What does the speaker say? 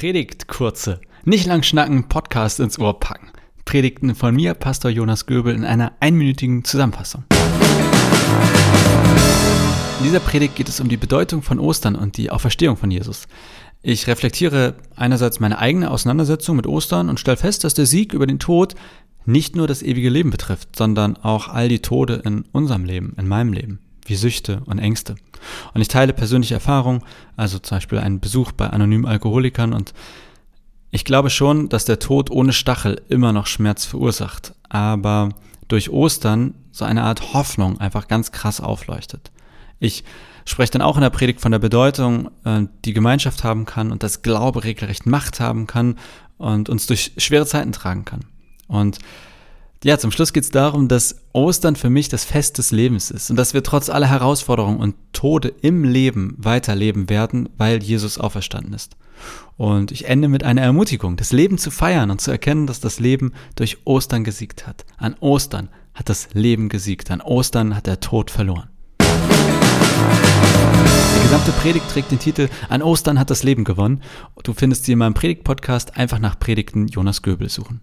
Predigt kurze, nicht lang schnacken, Podcast ins Ohr packen. Predigten von mir, Pastor Jonas Göbel, in einer einminütigen Zusammenfassung. In dieser Predigt geht es um die Bedeutung von Ostern und die Auferstehung von Jesus. Ich reflektiere einerseits meine eigene Auseinandersetzung mit Ostern und stelle fest, dass der Sieg über den Tod nicht nur das ewige Leben betrifft, sondern auch all die Tode in unserem Leben, in meinem Leben wie Süchte und Ängste. Und ich teile persönliche Erfahrungen, also zum Beispiel einen Besuch bei anonymen Alkoholikern und ich glaube schon, dass der Tod ohne Stachel immer noch Schmerz verursacht, aber durch Ostern so eine Art Hoffnung einfach ganz krass aufleuchtet. Ich spreche dann auch in der Predigt von der Bedeutung, äh, die Gemeinschaft haben kann und das Glaube regelrecht Macht haben kann und uns durch schwere Zeiten tragen kann. Und ja, zum Schluss geht es darum, dass Ostern für mich das Fest des Lebens ist und dass wir trotz aller Herausforderungen und Tode im Leben weiterleben werden, weil Jesus auferstanden ist. Und ich ende mit einer Ermutigung, das Leben zu feiern und zu erkennen, dass das Leben durch Ostern gesiegt hat. An Ostern hat das Leben gesiegt, an Ostern hat der Tod verloren. Die gesamte Predigt trägt den Titel An Ostern hat das Leben gewonnen. Du findest sie in meinem Predigt-Podcast einfach nach Predigten Jonas Göbel suchen.